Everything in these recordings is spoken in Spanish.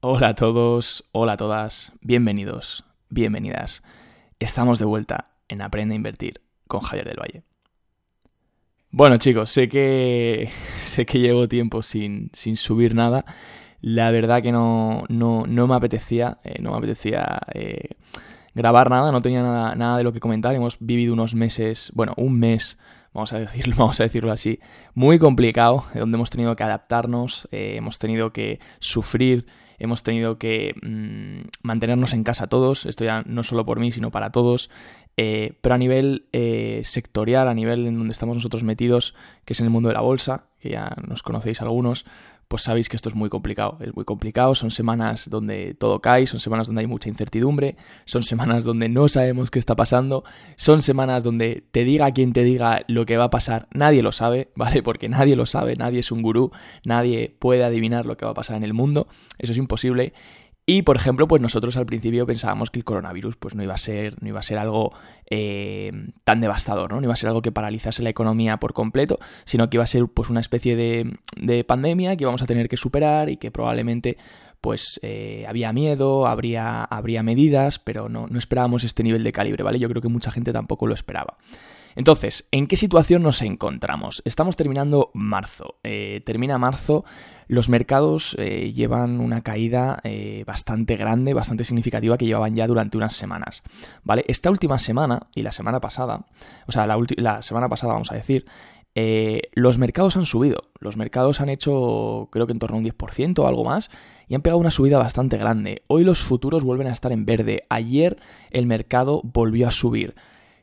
Hola a todos, hola a todas, bienvenidos, bienvenidas. Estamos de vuelta en Aprende a Invertir con Javier del Valle. Bueno chicos, sé que sé que llevo tiempo sin, sin subir nada. La verdad que no, no, no me apetecía, eh, no me apetecía eh, grabar nada, no tenía nada, nada de lo que comentar. Hemos vivido unos meses, bueno, un mes vamos a decirlo, vamos a decirlo así, muy complicado, donde hemos tenido que adaptarnos, eh, hemos tenido que sufrir, hemos tenido que mm, mantenernos en casa todos, esto ya no solo por mí, sino para todos, eh, pero a nivel eh, sectorial, a nivel en donde estamos nosotros metidos, que es en el mundo de la bolsa, que ya nos conocéis algunos, pues sabéis que esto es muy complicado. Es muy complicado, son semanas donde todo cae, son semanas donde hay mucha incertidumbre, son semanas donde no sabemos qué está pasando, son semanas donde te diga quien te diga lo que va a pasar, nadie lo sabe, ¿vale? Porque nadie lo sabe, nadie es un gurú, nadie puede adivinar lo que va a pasar en el mundo, eso es imposible. Y, por ejemplo, pues nosotros al principio pensábamos que el coronavirus pues no iba a ser, no iba a ser algo eh, tan devastador, ¿no? No iba a ser algo que paralizase la economía por completo, sino que iba a ser pues una especie de, pandemia que íbamos a tener que superar y que probablemente pues eh, había miedo, habría, habría medidas, pero no, no esperábamos este nivel de calibre, ¿vale? Yo creo que mucha gente tampoco lo esperaba. Entonces, ¿en qué situación nos encontramos? Estamos terminando marzo. Eh, termina marzo, los mercados eh, llevan una caída eh, bastante grande, bastante significativa que llevaban ya durante unas semanas. ¿Vale? Esta última semana y la semana pasada, o sea, la, la semana pasada vamos a decir, los mercados han subido. Los mercados han hecho, creo que en torno a un 10% o algo más, y han pegado una subida bastante grande. Hoy los futuros vuelven a estar en verde. Ayer el mercado volvió a subir.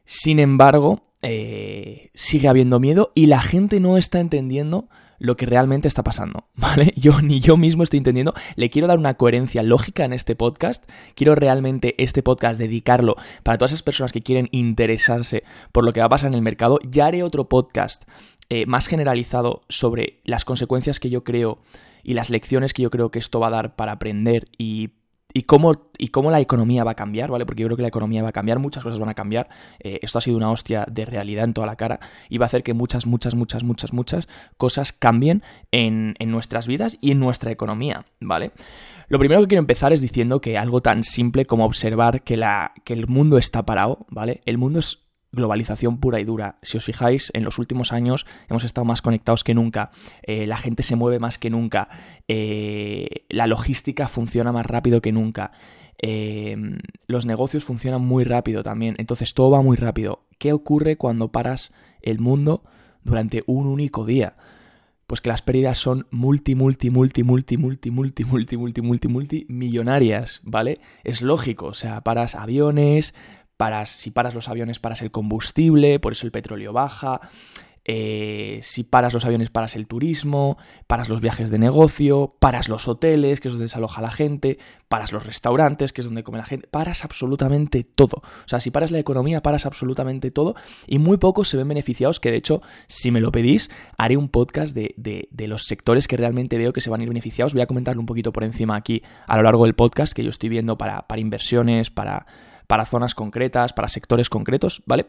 Sin embargo, eh, sigue habiendo miedo y la gente no está entendiendo lo que realmente está pasando, ¿vale? Yo ni yo mismo estoy entendiendo. Le quiero dar una coherencia lógica en este podcast. Quiero realmente este podcast dedicarlo para todas esas personas que quieren interesarse por lo que va a pasar en el mercado. Ya haré otro podcast eh, más generalizado sobre las consecuencias que yo creo y las lecciones que yo creo que esto va a dar para aprender y y cómo, y cómo la economía va a cambiar, ¿vale? Porque yo creo que la economía va a cambiar, muchas cosas van a cambiar. Eh, esto ha sido una hostia de realidad en toda la cara y va a hacer que muchas, muchas, muchas, muchas, muchas cosas cambien en, en nuestras vidas y en nuestra economía, ¿vale? Lo primero que quiero empezar es diciendo que algo tan simple como observar que, la, que el mundo está parado, ¿vale? El mundo es globalización pura y dura. Si os fijáis, en los últimos años hemos estado más conectados que nunca, eh, la gente se mueve más que nunca, eh, la logística funciona más rápido que nunca. Eh, los negocios funcionan muy rápido también, entonces todo va muy rápido. ¿Qué ocurre cuando paras el mundo durante un único día? Pues que las pérdidas son multi, multi, multi, multi, multi, multi, multi, multi, multi, multi millonarias, ¿vale? Es lógico, o sea, paras aviones, si paras los aviones paras el combustible, por eso el petróleo baja. Eh, si paras los aviones paras el turismo, paras los viajes de negocio, paras los hoteles, que es donde se aloja la gente, paras los restaurantes, que es donde come la gente, paras absolutamente todo. O sea, si paras la economía, paras absolutamente todo y muy pocos se ven beneficiados, que de hecho, si me lo pedís, haré un podcast de, de los sectores que realmente veo que se van a ir beneficiados. Voy a comentarlo un poquito por encima aquí a lo largo del podcast que yo estoy viendo para, para inversiones, para para zonas concretas, para sectores concretos, ¿vale?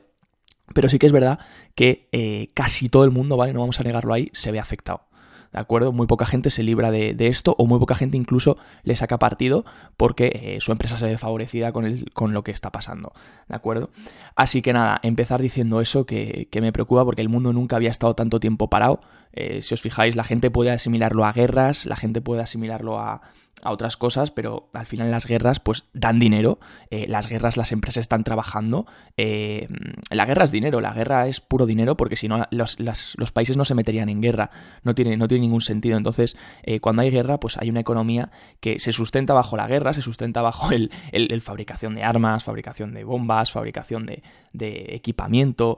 Pero sí que es verdad que eh, casi todo el mundo, ¿vale? No vamos a negarlo ahí, se ve afectado. ¿De acuerdo? Muy poca gente se libra de, esto o muy poca gente incluso le saca partido porque eh, su empresa se ve favorecida con, el, con lo que está pasando. ¿De acuerdo? Así que nada, empezar diciendo eso que, me preocupa porque el mundo nunca había estado tanto tiempo parado. Eh, si os fijáis, la gente puede asimilarlo a guerras, la gente puede asimilarlo a, a otras cosas, pero al final las guerras pues dan dinero, eh, las guerras las empresas están trabajando, eh, la guerra es dinero, la guerra es puro dinero porque si no los, los, países no se meterían en guerra, no tiene, no tiene ningún sentido, entonces cuando hay guerra pues hay una economía que se sustenta bajo la guerra, se sustenta bajo el, el, fabricación de armas, fabricación de bombas, fabricación de, de equipamiento,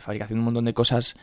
fabricación de un montón de cosas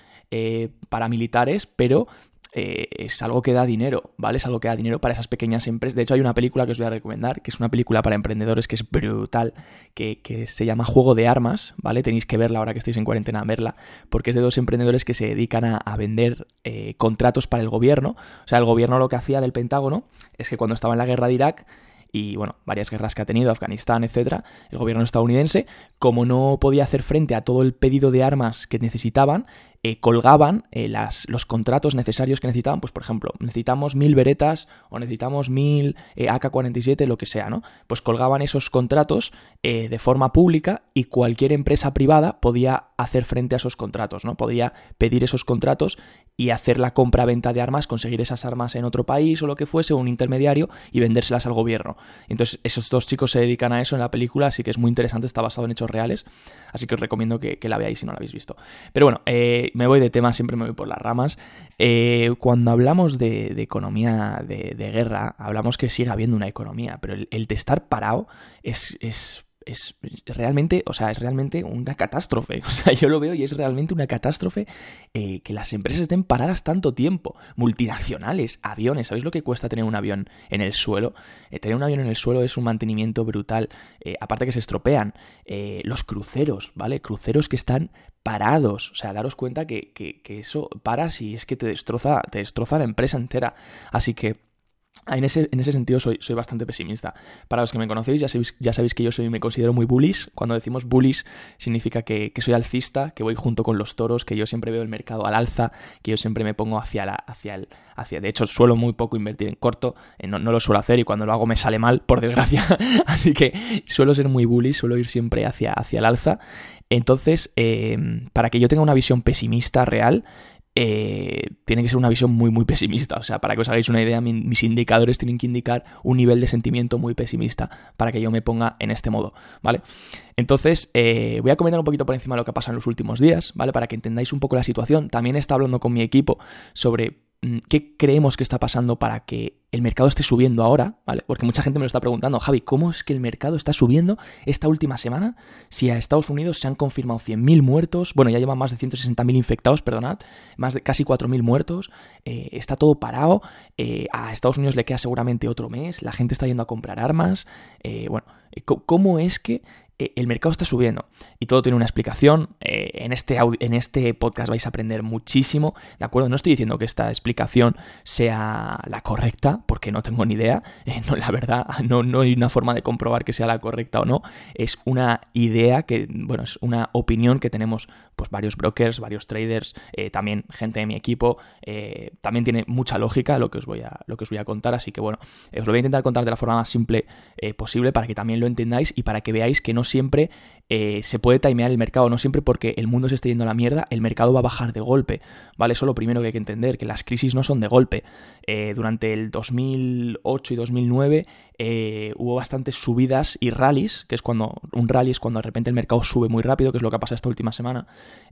paramilitares, pero eh, es algo que da dinero, ¿vale? Es algo que da dinero para esas pequeñas empresas. De hecho, hay una película que os voy a recomendar, que es una película para emprendedores que es brutal, que, se llama Juego de Armas, ¿vale? Tenéis que verla ahora que estáis en cuarentena, verla, porque es de dos emprendedores que se dedican a, vender eh, contratos para el gobierno. O sea, el gobierno lo que hacía del Pentágono es que cuando estaba en la guerra de Irak, y bueno, varias guerras que ha tenido, Afganistán, etcétera, el gobierno estadounidense, como no podía hacer frente a todo el pedido de armas que necesitaban, eh, colgaban eh, las, los contratos necesarios que necesitaban, pues por ejemplo, necesitamos mil veretas o necesitamos mil eh, AK-47, lo que sea, ¿no? Pues colgaban esos contratos de forma pública y cualquier empresa privada podía hacer frente a esos contratos, ¿no? Podía pedir esos contratos y hacer la compra-venta de armas, conseguir esas armas en otro país o lo que fuese, un intermediario, y vendérselas al gobierno. Entonces, esos dos chicos se dedican a eso en la película, así que es muy interesante, está basado en hechos reales, así que os recomiendo que, la veáis si no la habéis visto. Pero bueno, me voy de tema, siempre me voy por las ramas. Eh, cuando hablamos de, economía de, guerra, hablamos que sigue habiendo una economía, pero el, el de estar parado es, es es realmente, o sea, es realmente una catástrofe. O sea, yo lo veo y es realmente una catástrofe eh, que las empresas estén paradas tanto tiempo. Multinacionales, aviones. ¿Sabéis lo que cuesta tener un avión en el suelo? Eh, tener un avión en el suelo es un mantenimiento brutal. Eh, aparte que se estropean. los cruceros, ¿vale? Cruceros que están parados. O sea, daros cuenta que, que, que eso para si es que te destroza, te destroza la empresa entera. Así que en ese, en ese, sentido soy, soy, bastante pesimista. Para los que me conocéis ya sabéis, ya sabéis que yo soy, me considero muy bullish. Cuando decimos bullish significa que, soy alcista, que voy junto con los toros, que yo siempre veo el mercado al alza, que yo siempre me pongo hacia la, hacia el, hacia. De hecho, suelo muy poco invertir en corto, eh, no, lo suelo hacer y cuando lo hago me sale mal, por desgracia. Así que suelo ser muy bullish, suelo ir siempre hacia, hacia el alza. Entonces, eh, para que yo tenga una visión pesimista real, eh, tiene que ser una visión muy, muy pesimista. O sea, para que os hagáis una idea, mis indicadores tienen que indicar un nivel de sentimiento muy pesimista para que yo me ponga en este modo, ¿vale? Entonces, eh, voy a comentar un poquito por encima de lo que ha pasado en los últimos días, ¿vale? Para que entendáis un poco la situación. También estado hablando con mi equipo sobre qué creemos que está pasando para que el mercado esté subiendo ahora, ¿vale? Porque mucha gente me lo está preguntando, Javi, ¿cómo es que el mercado está subiendo esta última semana? Si a Estados Unidos se han confirmado 100.000 muertos, bueno, ya llevan más de 160.000 infectados, perdonad, más de casi 4.000 muertos, eh, está todo parado, eh, a Estados Unidos le queda seguramente otro mes, la gente está yendo a comprar armas, eh, bueno, ¿cómo es que el mercado está subiendo y todo tiene una explicación. Eh, en, este en este podcast vais a aprender muchísimo, ¿de acuerdo? No estoy diciendo que esta explicación sea la correcta, porque no tengo ni idea. Eh, no, la verdad, no, no hay una forma de comprobar que sea la correcta o no. Es una idea que, bueno, es una opinión que tenemos pues varios brokers, varios traders, también gente de mi equipo. también tiene mucha lógica lo que, os voy a, lo que os voy a contar, así que bueno, os lo voy a intentar contar de la forma más simple posible para que también lo entendáis y para que veáis que no siempre eh, se puede timear el mercado, no siempre porque el mundo se esté yendo a la mierda, el mercado va a bajar de golpe, ¿vale? Eso es lo primero que hay que entender, que las crisis no son de golpe. Eh, durante el 2008 y 2009 eh, hubo bastantes subidas y rallies, que es cuando un rally es cuando de repente el mercado sube muy rápido, que es lo que ha pasado esta última semana,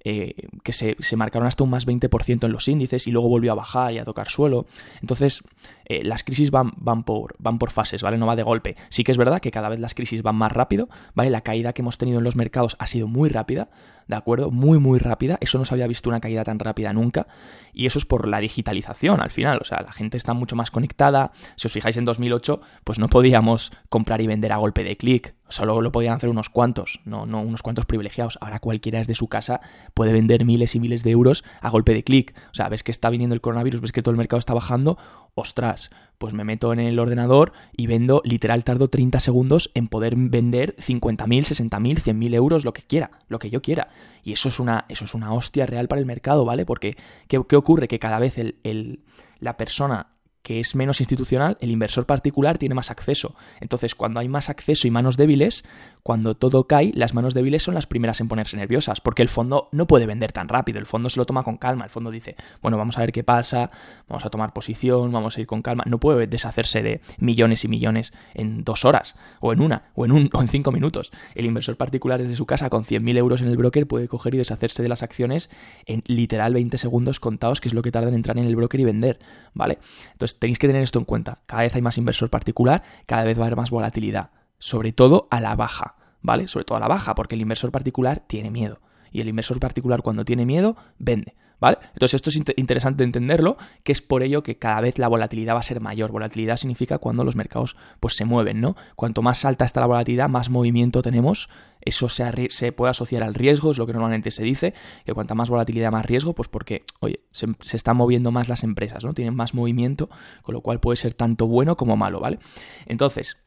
que se, marcaron hasta un más 20% en los índices y luego volvió a bajar y a tocar suelo. Entonces, las crisis van, van, por, van por fases, ¿vale? No va de golpe. Sí que es verdad que cada vez las crisis van más rápido, ¿vale? La caída que hemos tenido en los mercados ha sido muy rápida, ¿de acuerdo? Muy, muy rápida. Eso no se había visto una caída tan rápida nunca. Y eso es por la digitalización al final. O sea, la gente está mucho más conectada. Si os fijáis en 2008, pues no podíamos comprar y vender a golpe de clic. Solo lo podían hacer unos cuantos, no, no unos cuantos privilegiados. Ahora cualquiera desde su casa puede vender miles y miles de euros a golpe de clic. O sea, ves que está viniendo el coronavirus, ves que todo el mercado está bajando. Ostras, pues me meto en el ordenador y vendo, literal, tardo 30 segundos en poder vender 50.000, 60.000, 100.000 euros, lo que quiera, lo que yo quiera. Y eso es una, eso es una hostia real para el mercado, ¿vale? Porque, ¿qué, qué ocurre? Que cada vez el, el, la persona que es menos institucional, el inversor particular tiene más acceso. Entonces, cuando hay más acceso y manos débiles, cuando todo cae, las manos débiles son las primeras en ponerse nerviosas, porque el fondo no puede vender tan rápido, el fondo se lo toma con calma, el fondo dice, bueno, vamos a ver qué pasa, vamos a tomar posición, vamos a ir con calma, no puede deshacerse de millones y millones en dos horas, o en una, o en, un, o en cinco minutos. El inversor particular desde su casa con 100.000 euros en el broker puede coger y deshacerse de las acciones en literal 20 segundos contados, que es lo que tarda en entrar en el broker y vender, ¿vale? Entonces, tenéis que tener esto en cuenta. Cada vez hay más inversor particular, cada vez va a haber más volatilidad. Sobre todo a la baja, ¿vale? Sobre todo a la baja, porque el inversor particular tiene miedo. Y el inversor particular cuando tiene miedo, vende. ¿Vale? Entonces esto es interesante entenderlo, que es por ello que cada vez la volatilidad va a ser mayor. Volatilidad significa cuando los mercados pues se mueven, ¿no? Cuanto más alta está la volatilidad, más movimiento tenemos. Eso se, puede asociar al riesgo, es lo que normalmente se dice, que cuanta más volatilidad, más riesgo, pues porque, oye, se, están moviendo más las empresas, ¿no? Tienen más movimiento, con lo cual puede ser tanto bueno como malo, ¿vale? Entonces,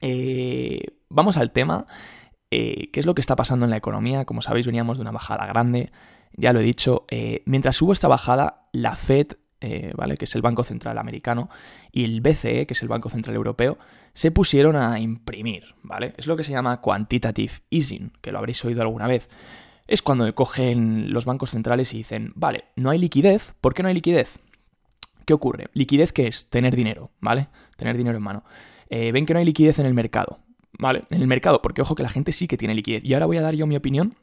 eh, vamos al tema. Eh, ¿Qué es lo que está pasando en la economía? Como sabéis, veníamos de una bajada grande. Ya lo he dicho, eh, mientras hubo esta bajada, la Fed, eh, ¿vale? que es el Banco Central Americano, y el BCE, que es el Banco Central Europeo, se pusieron a imprimir, ¿vale? Es lo que se llama quantitative easing, que lo habréis oído alguna vez. Es cuando cogen los bancos centrales y dicen, vale, no hay liquidez, ¿por qué no hay liquidez? ¿Qué ocurre? Liquidez, ¿qué es? Tener dinero, ¿vale? Tener dinero en mano. Eh, ven que no hay liquidez en el mercado, ¿vale? En el mercado, porque ojo que la gente sí que tiene liquidez. Y ahora voy a dar yo mi opinión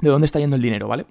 de dónde está yendo el dinero, ¿vale?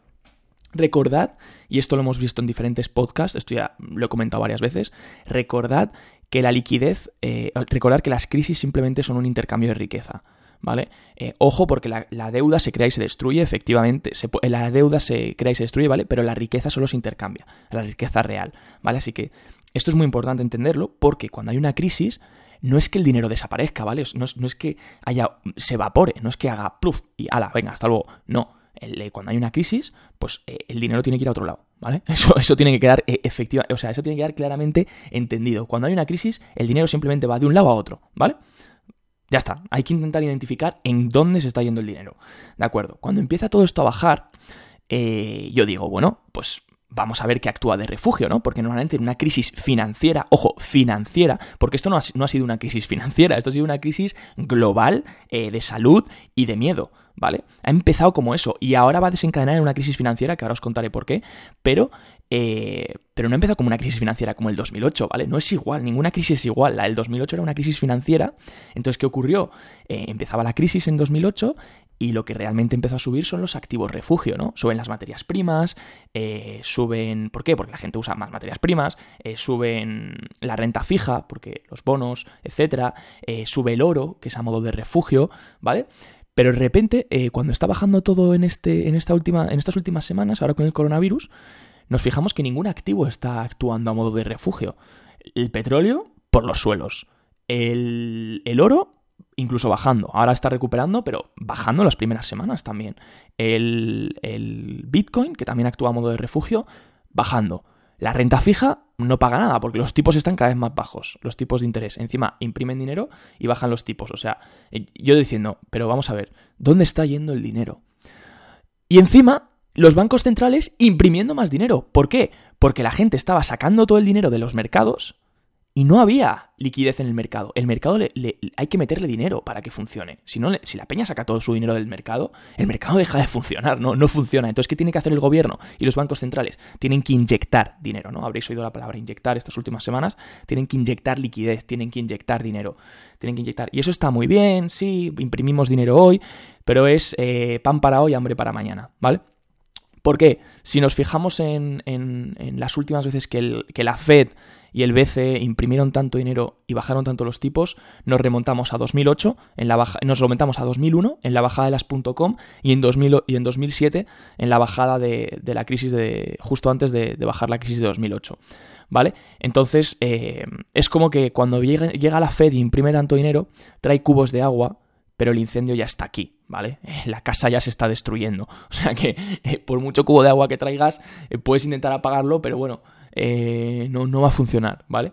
Recordad, y esto lo hemos visto en diferentes podcasts, esto ya lo he comentado varias veces, recordad que la liquidez, eh, recordad que las crisis simplemente son un intercambio de riqueza. ¿Vale? Eh, ojo porque la, deuda se crea y se destruye, efectivamente, la deuda se crea y se destruye, ¿vale? Pero la riqueza solo se intercambia, la riqueza real, ¿vale? Así que esto es muy importante entenderlo porque cuando hay una crisis, no es que el dinero desaparezca, ¿vale? No es, que haya, se evapore, no es que haga pluf y ala, venga, hasta luego. No, eh, cuando hay una crisis, pues eh, el dinero tiene que ir a otro lado, ¿vale? Eso, eso tiene que quedar eh, efectiva, o sea, eso tiene que quedar claramente entendido. Cuando hay una crisis, el dinero simplemente va de un lado a otro, ¿vale? Ya está, hay que intentar identificar en dónde se está yendo el dinero. ¿De acuerdo? Cuando empieza todo esto a bajar, yo digo, bueno, pues vamos a ver que actúa de refugio, ¿no? Porque normalmente en una crisis financiera, ojo, financiera, porque esto no ha, no ha sido una crisis financiera, esto ha sido una crisis global de salud y de miedo. ¿vale? Ha empezado como eso y ahora va a desencadenar en una crisis financiera, que ahora os contaré por qué, pero, eh, pero no ha empezado como una crisis financiera como el 2008, ¿vale? No es igual, ninguna crisis es igual. La del 2008 era una crisis financiera, entonces, ¿qué ocurrió? Eh, empezaba la crisis en 2008 y lo que realmente empezó a subir son los activos refugio, ¿no? Suben las materias primas, eh, suben... ¿Por qué? Porque la gente usa más materias primas, suben la renta fija, porque los bonos, etcétera, sube el oro, que es a modo de refugio, ¿vale? Pero de repente, eh, cuando está bajando todo en, este, en, esta última, en estas últimas semanas, ahora con el coronavirus, nos fijamos que ningún activo está actuando a modo de refugio. El petróleo, por los suelos. El, oro, incluso bajando. Ahora está recuperando, pero bajando las primeras semanas también. El, el Bitcoin, que también actúa a modo de refugio, bajando. La renta fija no paga nada porque los tipos están cada vez más bajos, los tipos de interés. Encima imprimen dinero y bajan los tipos. O sea, eh, yo diciendo, pero vamos a ver, ¿dónde está yendo el dinero? Y encima, los bancos centrales imprimiendo más dinero. ¿Por qué? Porque la gente estaba sacando todo el dinero de los mercados y no había liquidez en el mercado. El mercado le, hay que meterle dinero para que funcione. Si, no, si la peña saca todo su dinero del mercado, el mercado deja de funcionar, no, no funciona. Entonces, ¿qué tiene que hacer el gobierno y los bancos centrales? Tienen que inyectar dinero, ¿no? Habréis oído la palabra inyectar estas últimas semanas. Tienen que inyectar liquidez, tienen que inyectar dinero. Tienen que inyectar. Y eso está muy bien, sí, imprimimos dinero hoy, pero es eh, pan para hoy, hambre para mañana, ¿vale? Porque si nos fijamos en, las últimas veces que, que la Fed y el BCE imprimieron tanto dinero y bajaron tanto los tipos, nos remontamos a 2008, en la baja, nos remontamos a 2001 en la bajada de las .com y en, 2000, y en 2007 en la bajada de, la crisis de justo antes de, bajar la crisis de 2008. ¿Vale? Entonces, eh, es como que cuando llega, la Fed y imprime tanto dinero, trae cubos de agua, pero el incendio ya está aquí, ¿vale? La casa ya se está destruyendo. O sea que eh, por mucho cubo de agua que traigas, eh, puedes intentar apagarlo, pero bueno, eh, no, no va a funcionar, ¿vale?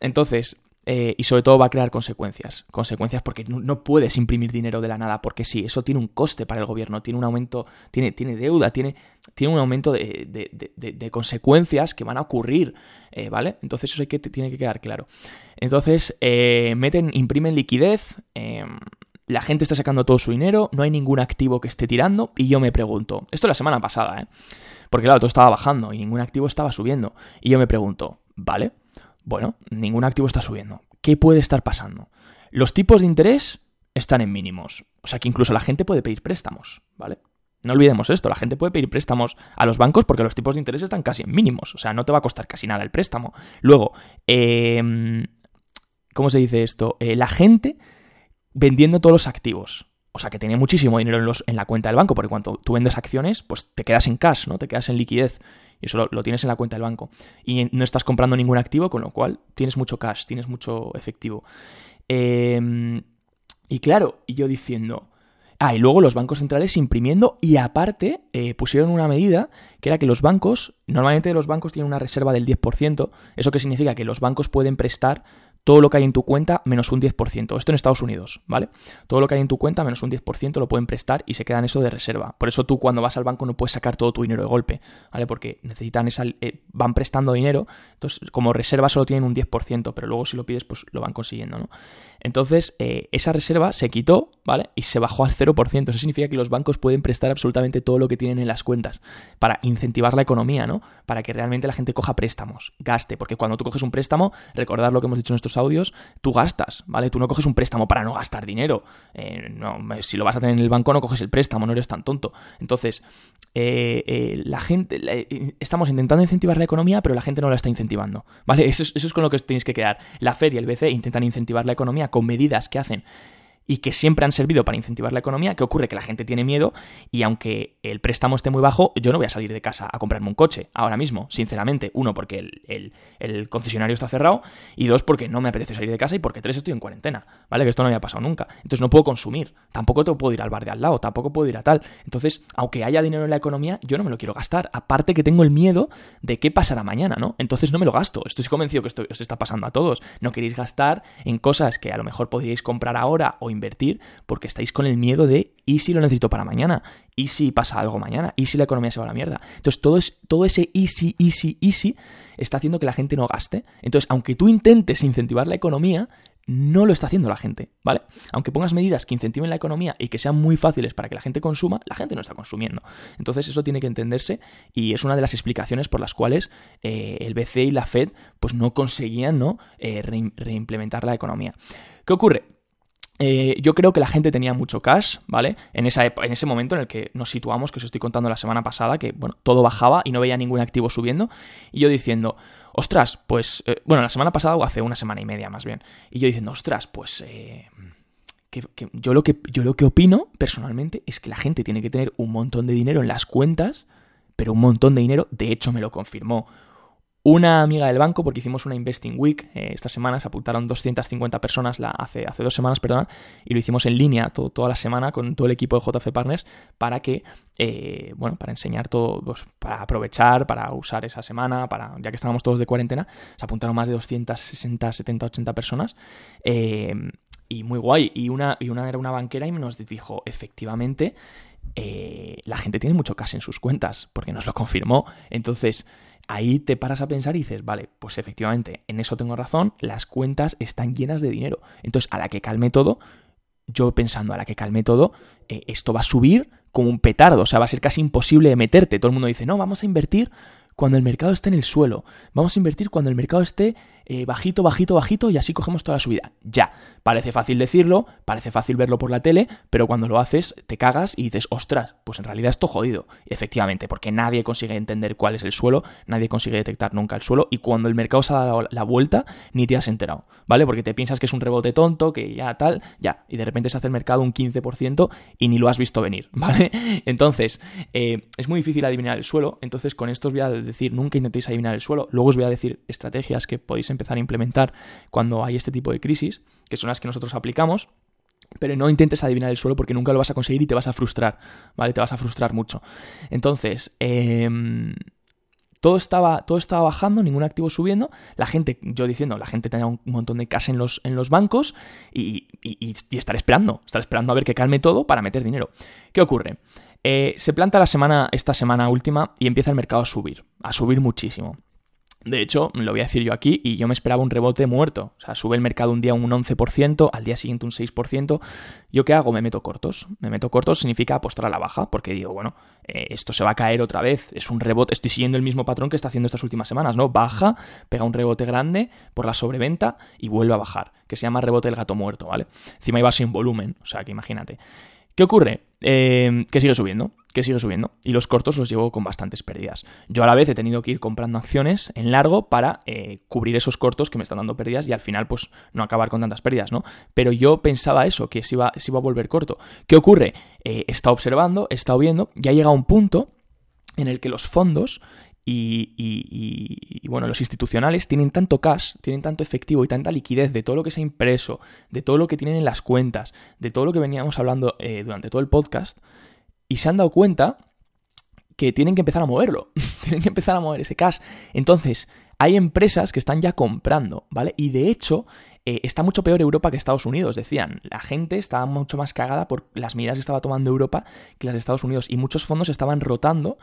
Entonces, eh, y sobre todo va a crear consecuencias. Consecuencias porque no, puedes imprimir dinero de la nada, porque sí, eso tiene un coste para el gobierno, tiene un aumento, tiene, tiene deuda, tiene, tiene un aumento de, consecuencias que van a ocurrir, eh, ¿vale? Entonces eso hay que, tiene que quedar claro. Entonces, meten, imprimen liquidez, em, la gente está sacando todo su dinero, no hay ningún activo que esté tirando, y yo me pregunto, esto es la semana pasada, ¿eh? Porque claro, todo estaba bajando y ningún activo estaba subiendo. Y yo me pregunto, ¿vale? Bueno, ningún activo está subiendo. ¿Qué puede estar pasando? Los tipos de interés están en mínimos. O sea que incluso la gente puede pedir préstamos, ¿vale? No olvidemos esto, la gente puede pedir préstamos a los bancos porque los tipos de interés están casi en mínimos. O sea, no te va a costar casi nada el préstamo. Luego, eh, ¿cómo se dice esto? Eh, la gente vendiendo todos los activos o sea, que tiene muchísimo dinero en, los, en, la cuenta del banco, porque cuando tú vendes acciones, pues te quedas en cash, ¿no? Te quedas en liquidez. Y eso lo, tienes en la cuenta del banco. Y no estás comprando ningún activo, con lo cual tienes mucho cash, tienes mucho efectivo. Em, y claro, y yo diciendo. Ah, y luego los bancos centrales imprimiendo y aparte eh, pusieron una medida que era que los bancos, normalmente los bancos tienen una reserva del 10%, eso que significa que los bancos pueden prestar todo lo que hay en tu cuenta menos un 10%. Esto en Estados Unidos, ¿vale? Todo lo que hay en tu cuenta menos un 10% lo pueden prestar y se quedan eso de reserva. Por eso tú cuando vas al banco no puedes sacar todo tu dinero de golpe, ¿vale? Porque necesitan esa... Eh, van prestando dinero, entonces como reserva solo tienen un 10%, pero luego si lo pides pues lo van consiguiendo, ¿no? Entonces, eh, esa reserva se quitó, ¿vale? Y se bajó al 0%. Eso significa que los bancos pueden prestar absolutamente todo lo que tienen en las cuentas para incentivar la economía, ¿no? Para que realmente la gente coja préstamos, gaste. Porque cuando tú coges un préstamo, recordad lo que hemos dicho en estos audios, tú gastas, ¿vale? Tú no coges un préstamo para no gastar dinero. Eh, no, si lo vas a tener en el banco, no coges el préstamo, no eres tan tonto. Entonces, eh, la gente, estamos intentando incentivar la economía, pero la gente no la está incentivando, ¿vale? Eso es, con lo que tenéis que quedar. La Fed y el BCE intentan incentivar la economía con medidas que hacen y que siempre han servido para incentivar la economía, ¿qué ocurre? Que la gente tiene miedo y aunque el préstamo esté muy bajo, yo no voy a salir de casa a comprarme un coche ahora mismo, sinceramente. Uno, porque el, concesionario está cerrado y dos, porque no me apetece salir de casa y porque tres, estoy en cuarentena, ¿vale? Que esto no había pasado nunca. Entonces no puedo consumir, tampoco puedo ir al bar de al lado, tampoco puedo ir a tal. Entonces, aunque haya dinero en la economía, yo no me lo quiero gastar. Aparte que tengo el miedo de qué pasará mañana, ¿no? Entonces no me lo gasto. Estoy convencido que esto os está pasando a todos. No queréis gastar en cosas que a lo mejor podríais comprar ahora o invertir porque estáis con el miedo de ¿y si lo necesito para mañana? ¿y si pasa algo mañana? ¿y si la economía se va a la mierda? Entonces todo, es, todo ese easy, easy, easy está haciendo que la gente no gaste. Entonces, aunque tú intentes incentivar la economía, no lo está haciendo la gente, ¿vale? Aunque pongas medidas que incentiven la economía y que sean muy fáciles para que la gente consuma, la gente no está consumiendo. Entonces eso tiene que entenderse y es una de las explicaciones por las cuales eh, el BCE y la Fed pues no conseguían ¿no? Eh, reimplementar la economía. ¿Qué ocurre? Eh, yo creo que la gente tenía mucho cash, ¿vale? En, esa, en ese momento en el que nos situamos, que os estoy contando la semana pasada, que bueno, todo bajaba y no veía ningún activo subiendo. Y yo diciendo, ostras, pues, eh, bueno, la semana pasada o hace una semana y media más bien. Y yo diciendo, ostras, pues, eh, que, yo, lo que yo lo que opino personalmente es que la gente tiene que tener un montón de dinero en las cuentas, pero un montón de dinero, de hecho me lo confirmó una amiga del banco, porque hicimos una Investing Week eh, esta semana, se apuntaron 250 personas hace, hace dos semanas, perdón, y lo hicimos en línea toda la semana con todo el equipo de JF Partners para que, eh, bueno, para enseñar todo, pues, para aprovechar, para usar esa semana, para ya que estábamos todos de cuarentena, se apuntaron más de 260, 70, 80 personas. Eh, y muy guay. Y una, y una era una banquera y nos dijo, efectivamente, la gente tiene mucho cash en sus cuentas, porque nos lo confirmó. Entonces, ahí te paras a pensar y dices, vale, pues efectivamente, en eso tengo razón, las cuentas están llenas de dinero. Entonces, a la que calme todo, yo pensando, a la que calme todo, eh, esto va a subir como un petardo, o sea, va a ser casi imposible de meterte. Todo el mundo dice, no, vamos a invertir cuando el mercado esté en el suelo, vamos a invertir cuando el mercado esté eh, bajito, bajito, bajito y así cogemos toda la subida. Ya, parece fácil decirlo, parece fácil verlo por la tele, pero cuando lo haces te cagas y dices, ostras, pues en realidad esto jodido. efectivamente, porque nadie consigue entender cuál es el suelo, nadie consigue detectar nunca el suelo y cuando el mercado se ha dado la vuelta ni te has enterado, ¿vale? Porque te piensas que es un rebote tonto, que ya tal, ya, y de repente se hace el mercado un 15% y ni lo has visto venir, ¿vale? Entonces, eh, es muy difícil adivinar el suelo, entonces con esto os voy a decir, nunca intentéis adivinar el suelo, luego os voy a decir estrategias que podéis empezar a implementar cuando hay este tipo de crisis, que son las que nosotros aplicamos. Pero no intentes adivinar el suelo porque nunca lo vas a conseguir y te vas a frustrar, ¿vale? Te vas a frustrar mucho. Entonces, em, todo estaba, todo estaba bajando, ningún activo subiendo. La gente, yo diciendo, la gente tenía un montón de cash en los, en los bancos y, y, estar esperando, estar esperando a ver que calme todo para meter dinero. ¿Qué ocurre? Eh, se planta la semana, esta semana última y empieza el mercado a subir, a subir muchísimo. De hecho, lo voy a decir yo aquí, y yo me esperaba un rebote muerto. O sea, sube el mercado un día un 11%, al día siguiente un 6%. ¿Yo qué hago? Me meto cortos. Me meto cortos significa apostar a la baja, porque digo, bueno, eh, esto se va a caer otra vez. Es un rebote, estoy siguiendo el mismo patrón que está haciendo estas últimas semanas, ¿no? Baja, pega un rebote grande por la sobreventa y vuelve a bajar, que se llama rebote del gato muerto, ¿vale? Encima iba sin volumen, o sea, que imagínate. ¿Qué ocurre? Eh, que sigue subiendo, que sigue subiendo. Y los cortos los llevo con bastantes pérdidas. Yo a la vez he tenido que ir comprando acciones en largo para eh, cubrir esos cortos que me están dando pérdidas y al final pues no acabar con tantas pérdidas, ¿no? Pero yo pensaba eso, que se iba, se iba a volver corto. ¿Qué ocurre? Eh, he estado observando, he estado viendo, ya ha llegado un punto en el que los fondos y, bueno, los institucionales tienen tanto cash, tienen tanto efectivo y tanta liquidez de todo lo que se ha impreso, de todo lo que tienen en las cuentas, de todo lo que veníamos hablando eh, durante todo el podcast, y se han dado cuenta que tienen que empezar a moverlo, tienen que empezar a mover ese cash. Entonces, hay empresas que están ya comprando, ¿vale? Y de hecho, eh, está mucho peor Europa que Estados Unidos, decían. La gente estaba mucho más cagada por las medidas que estaba tomando Europa que las de Estados Unidos. Y muchos fondos estaban rotando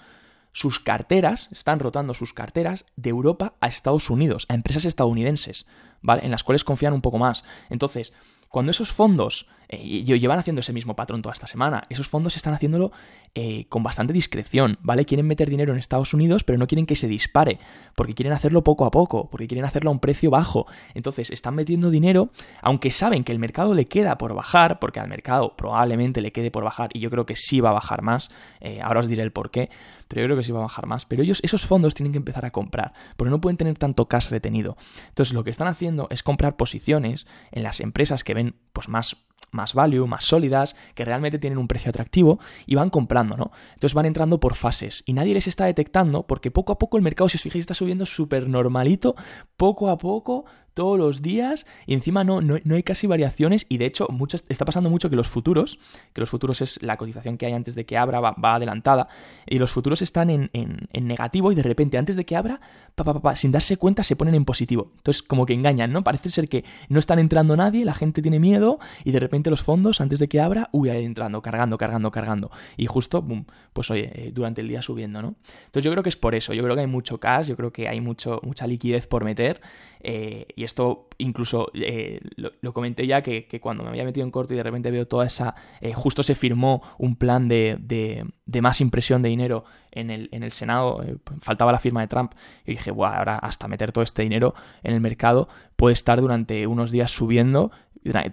sus carteras, están rotando sus carteras de Europa a Estados Unidos, a empresas estadounidenses, ¿vale? En las cuales confían un poco más. Entonces, cuando esos fondos eh, llevan haciendo ese mismo patrón toda esta semana, esos fondos están haciéndolo eh, con bastante discreción, ¿vale? Quieren meter dinero en Estados Unidos, pero no quieren que se dispare, porque quieren hacerlo poco a poco, porque quieren hacerlo a un precio bajo. Entonces, están metiendo dinero, aunque saben que el mercado le queda por bajar, porque al mercado probablemente le quede por bajar, y yo creo que sí va a bajar más, eh, ahora os diré el por qué, pero yo creo que sí va a bajar más. Pero ellos, esos fondos tienen que empezar a comprar, porque no pueden tener tanto cash retenido. Entonces, lo que están haciendo es comprar posiciones en las empresas que ven pues más más value, más sólidas, que realmente tienen un precio atractivo y van comprando, ¿no? Entonces van entrando por fases y nadie les está detectando porque poco a poco el mercado, si os fijáis, está subiendo súper normalito, poco a poco todos los días y encima no, no, hay casi variaciones y de hecho mucho, está pasando mucho que los futuros, que los futuros es la cotización que hay antes de que abra, va, adelantada y los futuros están en, negativo y de repente antes de que abra, pa, sin darse cuenta se ponen en positivo. Entonces como que engañan, ¿no? Parece ser que no están entrando nadie, la gente tiene miedo y de repente los fondos antes de que abra, uy, ahí entrando, cargando, cargando, cargando y justo, boom, pues oye, eh, durante el día subiendo, ¿no? Entonces yo creo que es por eso, yo creo que hay mucho cash, yo creo que hay mucho, mucha liquidez por meter eh, y esto incluso eh, lo, comenté ya que, cuando me había metido en corto y de repente veo toda esa... Eh, justo se firmó un plan de, de, más impresión de dinero en el, en el Senado, faltaba la firma de Trump y dije, bueno, ahora hasta meter todo este dinero en el mercado puede estar durante unos días subiendo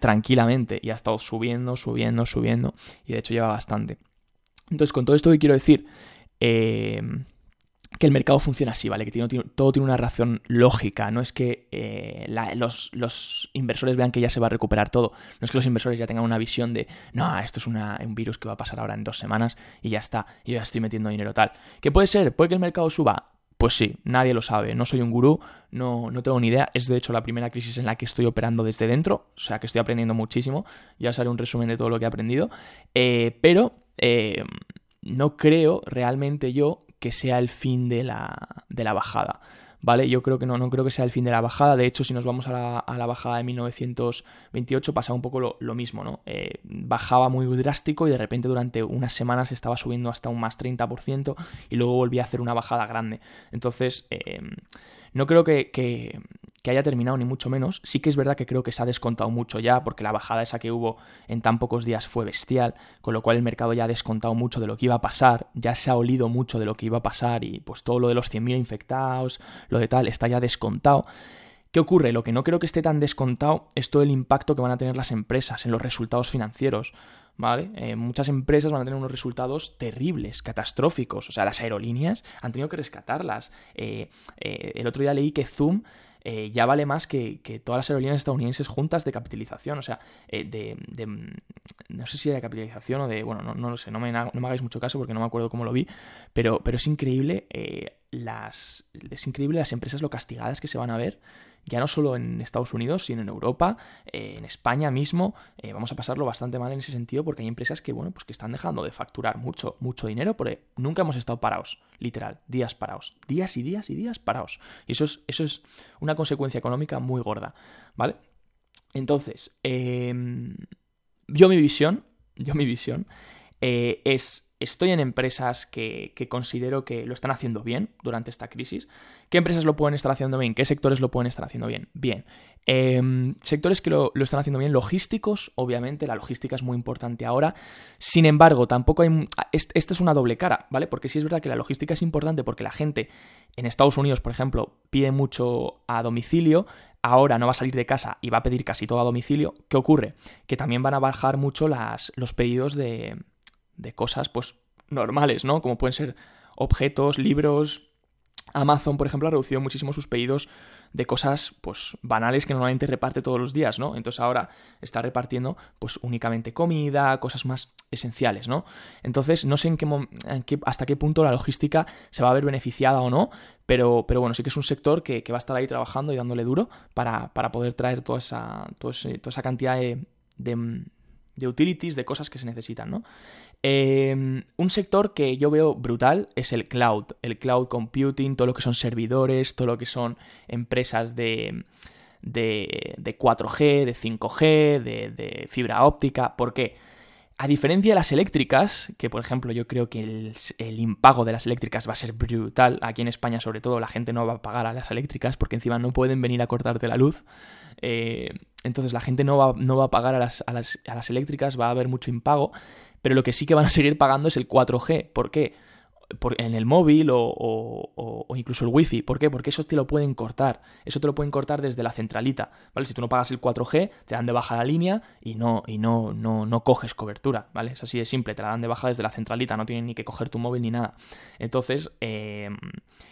tranquilamente y ha estado subiendo, subiendo, subiendo y de hecho lleva bastante. Entonces, con todo esto que quiero decir, eh, que el mercado funciona así, ¿vale? Que todo tiene una razón lógica. No es que eh, los, inversores vean que ya se va a recuperar todo. No es que los inversores ya tengan una visión de, no, esto es un virus que va a pasar ahora en dos semanas y ya está, yo ya estoy metiendo dinero tal. ¿Qué puede ser? ¿Puede que el mercado suba? Pues sí, nadie lo sabe. No soy un gurú, no, no tengo ni idea. Es de hecho la primera crisis en la que estoy operando desde dentro, o sea que estoy aprendiendo muchísimo. Ya os haré un resumen de todo lo que he aprendido. Eh, pero eh, no creo realmente yo que sea el fin de la, de la bajada. ¿Vale? Yo creo que no, no creo que sea el fin de la bajada. De hecho, si nos vamos a la, a la bajada de 1928, pasaba un poco lo, mismo, ¿no? Eh, bajaba muy drástico y de repente durante unas semanas estaba subiendo hasta un más 30% y luego volvía a hacer una bajada grande. Entonces, eh, no creo que, que, haya terminado ni mucho menos. Sí que es verdad que creo que se ha descontado mucho ya, porque la bajada esa que hubo en tan pocos días fue bestial, con lo cual el mercado ya ha descontado mucho de lo que iba a pasar, ya se ha olido mucho de lo que iba a pasar y pues todo lo de los 100.000 infectados, lo de tal, está ya descontado. ¿Qué ocurre? Lo que no creo que esté tan descontado es todo el impacto que van a tener las empresas en los resultados financieros. ¿Vale? Eh, muchas empresas van a tener unos resultados terribles, catastróficos. O sea, las aerolíneas han tenido que rescatarlas. Eh, eh, el otro día leí que Zoom ya vale más que, todas las aerolíneas estadounidenses juntas de capitalización. O sea, de, No sé si de capitalización o de. Bueno, no, lo sé, no me, no me, hagáis mucho caso porque no me acuerdo cómo lo vi. Pero, pero es increíble las. Es increíble las empresas lo castigadas que se van a ver ya no solo en Estados Unidos, sino en Europa, eh, en España mismo, eh, vamos a pasarlo bastante mal en ese sentido porque hay empresas que, bueno, pues que están dejando de facturar mucho, mucho dinero porque nunca hemos estado parados, literal, días parados, días y días y días parados. Y eso es, eso es una consecuencia económica muy gorda, ¿vale? Entonces, em, yo mi visión, yo mi visión eh, es estoy en empresas que, considero que lo están haciendo bien durante esta crisis. ¿Qué empresas lo pueden estar haciendo bien? ¿Qué sectores lo pueden estar haciendo bien? Bien. Em, sectores que lo, están haciendo bien, logísticos, obviamente, la logística es muy importante ahora. Sin embargo, tampoco hay... Esta es una doble cara, ¿vale? Porque sí es verdad que la logística es importante porque la gente en Estados Unidos, por ejemplo, pide mucho a domicilio, ahora no va a salir de casa y va a pedir casi todo a domicilio. ¿Qué ocurre? Que también van a bajar mucho las, los pedidos de, de cosas pues normales, ¿no? Como pueden ser objetos, libros. Amazon, por ejemplo, ha reducido muchísimo sus pedidos de cosas pues banales que normalmente reparte todos los días, ¿no? Entonces ahora está repartiendo pues únicamente comida, cosas más esenciales, ¿no? Entonces no sé en qué, hasta qué punto la logística se va a ver beneficiada o no, pero, pero bueno, sí que es un sector que, va a estar ahí trabajando y dándole duro para, poder traer toda esa, toda esa cantidad de de utilities, de cosas que se necesitan, ¿no? Em, un sector que yo veo brutal es el cloud, el cloud computing, todo lo que son servidores, todo lo que son empresas de, de, de 4G, de 5G, de, fibra óptica. ¿Por qué? A diferencia de las eléctricas, que por ejemplo yo creo que el, impago de las eléctricas va a ser brutal, aquí en España sobre todo la gente no va a pagar a las eléctricas porque encima no pueden venir a cortarte la luz, eh, entonces la gente no va, no va a pagar a las, a, las, a las eléctricas, va a haber mucho impago, pero lo que sí que van a seguir pagando es el 4G, ¿por qué? En el móvil o, incluso el wifi. ¿Por qué? Porque eso te lo pueden cortar. Eso te lo pueden cortar desde la centralita. ¿Vale? Si tú no pagas el 4G, te dan de baja la línea y no, y no, no, no coges cobertura. ¿Vale? Es así de simple, te la dan de baja desde la centralita, no tienen ni que coger tu móvil ni nada. Entonces, em,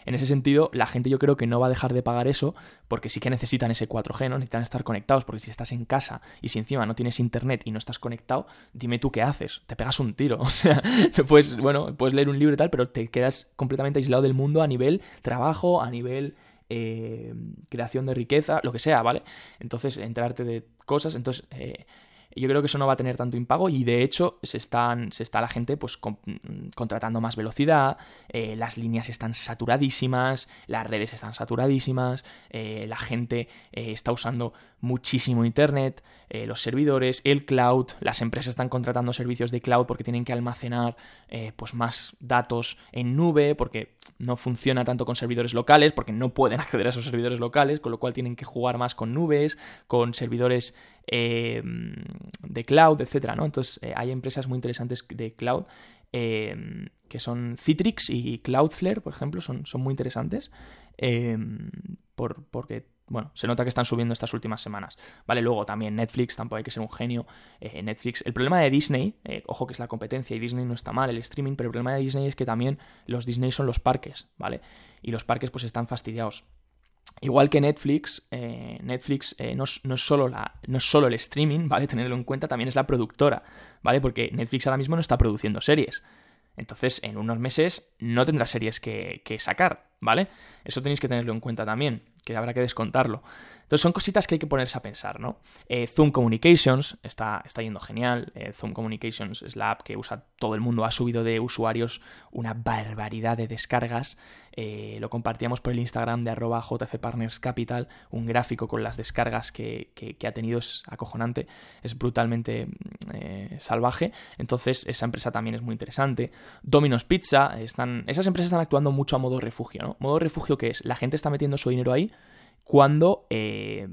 en ese sentido, la gente yo creo que no va a dejar de pagar eso porque sí que necesitan ese 4G, ¿no? Necesitan estar conectados, porque si estás en casa y si encima no tienes internet y no estás conectado, dime tú qué haces. Te pegas un tiro. O sea, pues bueno, puedes leer un libro y tal, pero te quedas completamente aislado del mundo a nivel trabajo, a nivel eh, creación de riqueza, lo que sea, ¿vale? Entonces, enterarte de cosas, entonces... Eh, yo creo que eso no va a tener tanto impago y de hecho se, están, se está la gente pues contratando más velocidad, eh, las líneas están saturadísimas, las redes están saturadísimas, la gente está usando muchísimo Internet, eh, los servidores, el cloud, las empresas están contratando servicios de cloud porque tienen que almacenar eh, pues más datos en nube, porque no funciona tanto con servidores locales, porque no pueden acceder a esos servidores locales, con lo cual tienen que jugar más con nubes, con servidores eh, de cloud, etcétera, ¿no? Entonces hay empresas muy interesantes de cloud que son Citrix y Cloudflare, por ejemplo, son, son muy interesantes por, porque bueno, se nota que están subiendo estas últimas semanas. Vale, luego también Netflix, tampoco hay que ser un genio. Eh, Netflix, el problema de Disney, eh, ojo que es la competencia y Disney no está mal, el streaming, pero el problema de Disney es que también los Disney son los parques, ¿vale? Y los parques pues están fastidiados. Igual que Netflix, eh, Netflix no, es solo la, no es solo el streaming, ¿vale? Tenerlo en cuenta, también es la productora, ¿vale? Porque Netflix ahora mismo no está produciendo series. Entonces, en unos meses no tendrá series que, que sacar, ¿vale? Eso tenéis que tenerlo en cuenta también que habrá que descontarlo. Entonces son cositas que hay que ponerse a pensar, ¿no? Eh, Zoom Communications está, está yendo genial. Eh, Zoom Communications es la app que usa todo el mundo. Ha subido de usuarios una barbaridad de descargas. Eh, lo compartíamos por el Instagram de arroba jfpartnerscapital. Un gráfico con las descargas que, ha tenido es acojonante. Es brutalmente salvaje. Entonces esa empresa también es muy interesante. Domino's Pizza. Están, esas empresas están actuando mucho a modo refugio, ¿no? Modo refugio que es, la gente está metiendo su dinero ahí cuando, eh,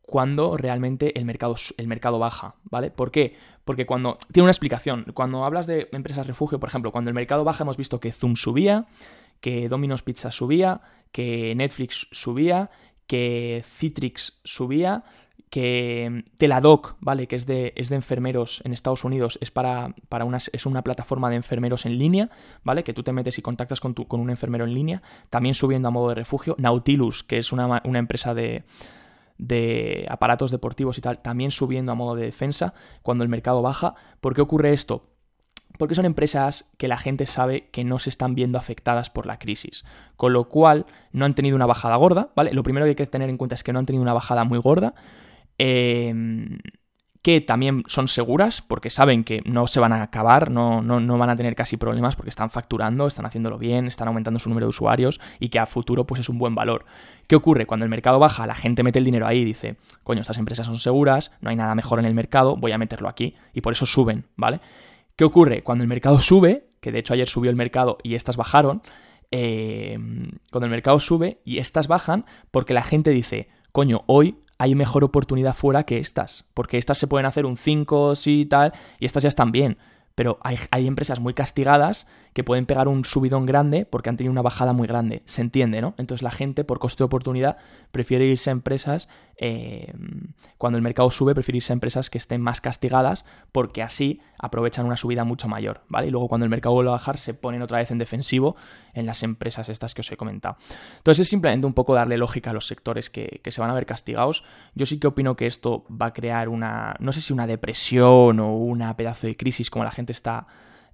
cuando realmente el mercado, el mercado baja, ¿vale? ¿Por qué? Porque cuando... Tiene una explicación. Cuando hablas de empresas refugio, por ejemplo, cuando el mercado baja hemos visto que Zoom subía, que Domino's Pizza subía, que Netflix subía, que Citrix subía, que Teladoc, ¿vale? Que es de, es de enfermeros en Estados Unidos, es para, para una, es una plataforma de enfermeros en línea, ¿vale? Que tú te metes y contactas con, tu, con un enfermero en línea, también subiendo a modo de refugio. Nautilus, que es una, empresa de, de aparatos deportivos y tal, también subiendo a modo de defensa cuando el mercado baja. ¿Por qué ocurre esto? Porque son empresas que la gente sabe que no se están viendo afectadas por la crisis. Con lo cual, no han tenido una bajada gorda, ¿vale? Lo primero que hay que tener en cuenta es que no han tenido una bajada muy gorda. Em, que también son seguras porque saben que no se van a acabar, no, no, van a tener casi problemas porque están facturando, están haciéndolo bien, están aumentando su número de usuarios y que a futuro pues es un buen valor. ¿Qué ocurre? Cuando el mercado baja, la gente mete el dinero ahí y dice, coño, estas empresas son seguras, no hay nada mejor en el mercado, voy a meterlo aquí y por eso suben, ¿vale? ¿Qué ocurre? Cuando el mercado sube, que de hecho ayer subió el mercado y estas bajaron, em, cuando el mercado sube y estas bajan porque la gente dice, coño, hoy hay mejor oportunidad fuera que estas, porque estas se pueden hacer un 5, sí tal, y estas ya están bien. Pero hay, empresas muy castigadas que pueden pegar un subidón grande porque han tenido una bajada muy grande. Se entiende, ¿no? Entonces la gente, por coste de oportunidad, prefiere irse a empresas, eh, cuando el mercado sube, prefiere irse a empresas que estén más castigadas porque así aprovechan una subida mucho mayor, ¿vale? Y luego cuando el mercado vuelve a bajar, se ponen otra vez en defensivo en las empresas estas que os he comentado. Entonces es simplemente un poco darle lógica a los sectores que, que se van a ver castigados. Yo sí que opino que esto va a crear una, no sé si una depresión o una pedazo de crisis como la gente está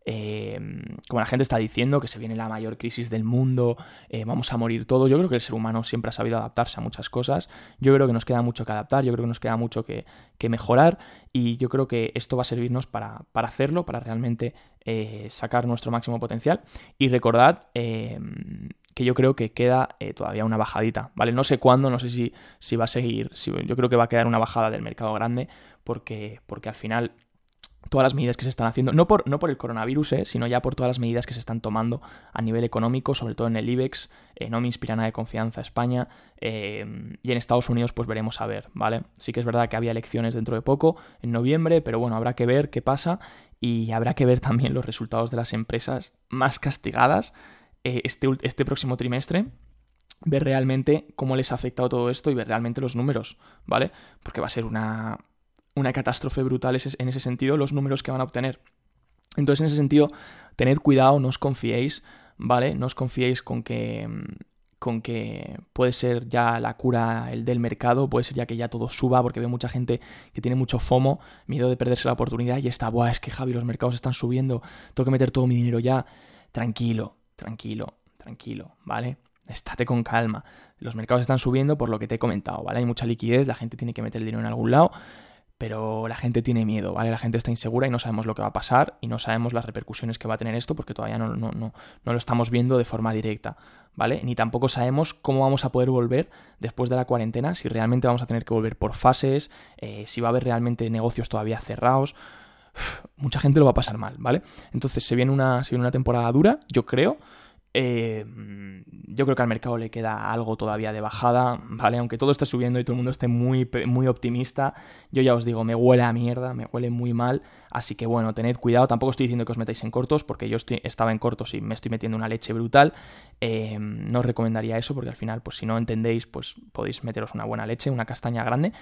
eh, como la gente está diciendo, que se viene la mayor crisis del mundo, eh, vamos a morir todos. Yo creo que el ser humano siempre ha sabido adaptarse a muchas cosas. Yo creo que nos queda mucho que adaptar, yo creo que nos queda mucho que, mejorar y yo creo que esto va a servirnos para, hacerlo, para realmente eh, sacar nuestro máximo potencial. Y recordad que yo creo que queda todavía una bajadita, ¿vale? No sé cuándo, no sé si, si va a seguir, yo creo que va a quedar una bajada del mercado grande porque, porque al final todas las medidas que se están haciendo, no por, no por el coronavirus, eh, sino ya por todas las medidas que se están tomando a nivel económico, sobre todo en el IBEX, eh, no me inspira nada de confianza España, eh, y en Estados Unidos pues veremos a ver, ¿vale? Sí que es verdad que había elecciones dentro de poco, en noviembre, pero bueno, habrá que ver qué pasa y habrá que ver también los resultados de las empresas más castigadas este, este próximo trimestre ver realmente cómo les ha afectado todo esto y ver realmente los números, ¿vale? Porque va a ser una, una catástrofe brutal en ese sentido los números que van a obtener. Entonces, en ese sentido, tened cuidado, no os confiéis, ¿vale? No os confiéis con que con que puede ser ya la cura el del mercado, puede ser ya que ya todo suba, porque veo mucha gente que tiene mucho FOMO, miedo de perderse la oportunidad y está, Buah, es que Javi, los mercados están subiendo, tengo que meter todo mi dinero ya. Tranquilo, tranquilo, tranquilo, ¿vale? Estate con calma. Los mercados están subiendo por lo que te he comentado, ¿vale? Hay mucha liquidez, la gente tiene que meter el dinero en algún lado pero la gente tiene miedo, ¿vale? La gente está insegura y no sabemos lo que va a pasar y no sabemos las repercusiones que va a tener esto porque todavía no, no, no, lo estamos viendo de forma directa, ¿vale? Ni tampoco sabemos cómo vamos a poder volver después de la cuarentena, si realmente vamos a tener que volver por fases, eh, si va a haber realmente negocios todavía cerrados. mucha gente lo va a pasar mal, ¿vale? Entonces se viene una, se viene una temporada dura, yo creo, eh, yo creo que al mercado le queda algo todavía de bajada, ¿vale? Aunque todo esté subiendo y todo el mundo esté muy, muy optimista, yo ya os digo, me huele a mierda, me huele muy mal, así que bueno, tened cuidado, tampoco estoy diciendo que os metáis en cortos, porque yo estaba en cortos y me estoy metiendo una leche brutal, eh, no os recomendaría eso, porque al final, pues si no entendéis, pues podéis meteros una buena leche, una castaña grande,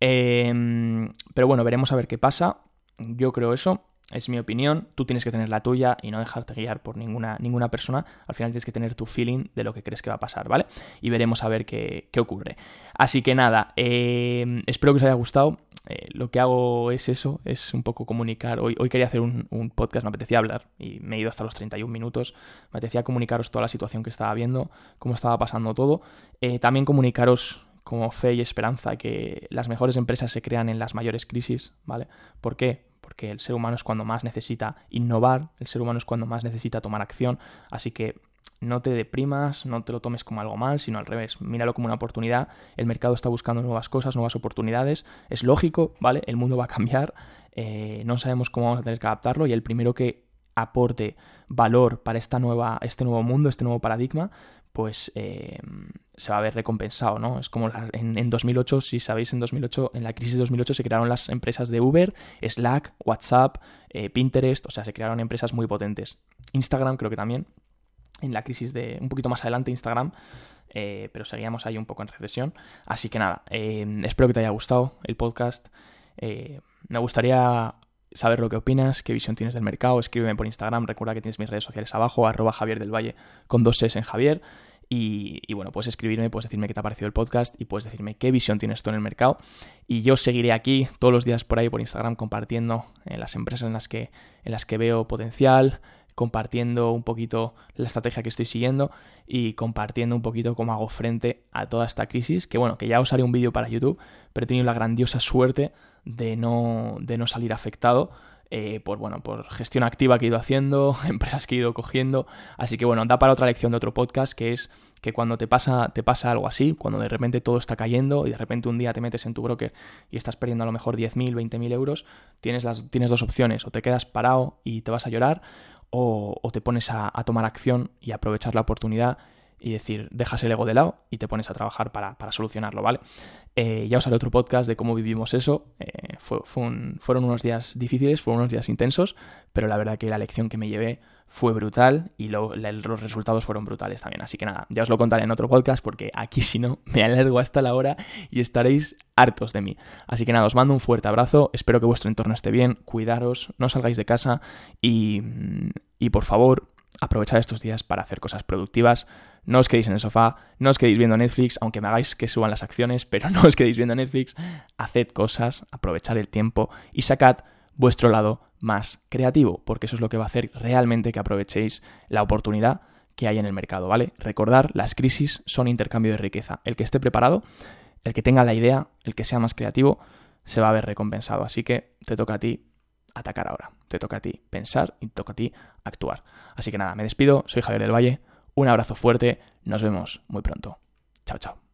eh, pero bueno, veremos a ver qué pasa, yo creo eso, es mi opinión, tú tienes que tener la tuya y no dejarte guiar por ninguna, ninguna persona. Al final tienes que tener tu feeling de lo que crees que va a pasar, ¿vale? Y veremos a ver qué, ocurre. Así que nada, eh, espero que os haya gustado. Eh, lo que hago es eso, es un poco comunicar. Hoy, hoy quería hacer un, podcast, me apetecía hablar y me he ido hasta los 31 minutos. Me apetecía comunicaros toda la situación que estaba viendo, cómo estaba pasando todo. Eh, también comunicaros como fe y esperanza que las mejores empresas se crean en las mayores crisis, ¿vale? ¿Por qué? Porque el ser humano es cuando más necesita innovar, el ser humano es cuando más necesita tomar acción, así que no te deprimas, no te lo tomes como algo mal, sino al revés, míralo como una oportunidad, el mercado está buscando nuevas cosas, nuevas oportunidades, es lógico, ¿vale? El mundo va a cambiar, eh, no sabemos cómo vamos a tener que adaptarlo y el primero que aporte valor para esta nueva, este nuevo mundo, este nuevo paradigma, pues eh, se va a ver recompensado, ¿no? Es como en, 2008, si sabéis, en 2008, en la crisis de 2008 se crearon las empresas de Uber, Slack, WhatsApp, eh, Pinterest, o sea, se crearon empresas muy potentes. Instagram creo que también, en la crisis de, un poquito más adelante Instagram, eh, pero seguíamos ahí un poco en recesión. Así que nada, espero que te haya gustado el podcast. me gustaría saber lo que opinas, qué visión tienes del mercado, escríbeme por Instagram, recuerda que tienes mis redes sociales abajo, arroba Javier del Valle con dos S en Javier. Y, bueno, puedes escribirme, puedes decirme qué te ha parecido el podcast y puedes decirme qué visión tienes tú en el mercado. Y yo seguiré aquí todos los días por ahí por Instagram compartiendo en las empresas en las que, en las que veo potencial, compartiendo un poquito la estrategia que estoy siguiendo y compartiendo un poquito cómo hago frente a toda esta crisis. Que bueno, que ya os haré un vídeo para YouTube, pero he tenido la grandiosa suerte de no, de no salir afectado. Eh, por, bueno, por gestión activa que he ido haciendo, empresas que he ido cogiendo. Así que bueno, da para otra lección de otro podcast que es que cuando te pasa, te pasa algo así, cuando de repente todo está cayendo y de repente un día te metes en tu broker y estás perdiendo a lo mejor 10.000, 20.000 euros, tienes, las, tienes dos opciones, o te quedas parado y te vas a llorar, o, te pones a, tomar acción y aprovechar la oportunidad y decir, dejas el ego de lado y te pones a trabajar para, solucionarlo, ¿vale? Eh, ya os haré otro podcast de cómo vivimos eso. Eh, fueron unos días difíciles, fueron unos días intensos, pero la verdad que la lección que me llevé fue brutal y los resultados fueron brutales también. Así que nada, ya os lo contaré en otro podcast porque aquí si no me alargo hasta la hora y estaréis hartos de mí. Así que nada, os mando un fuerte abrazo, espero que vuestro entorno esté bien, cuidaros, no salgáis de casa y, y por favor aprovechad estos días para hacer cosas productivas. No os quedéis en el sofá, no os quedéis viendo Netflix, aunque me hagáis que suban las acciones, pero no os quedéis viendo Netflix. Haced cosas, aprovechad el tiempo y sacad vuestro lado más creativo, porque eso es lo que va a hacer realmente que aprovechéis la oportunidad que hay en el mercado, ¿vale? Recordar, las crisis son intercambio de riqueza. El que esté preparado, el que tenga la idea, el que sea más creativo, se va a ver recompensado. Así que te toca a ti atacar ahora. Te toca a ti pensar y te toca a ti actuar. Así que nada, me despido, soy Javier del Valle, un abrazo fuerte, nos vemos muy pronto. Chao, chao.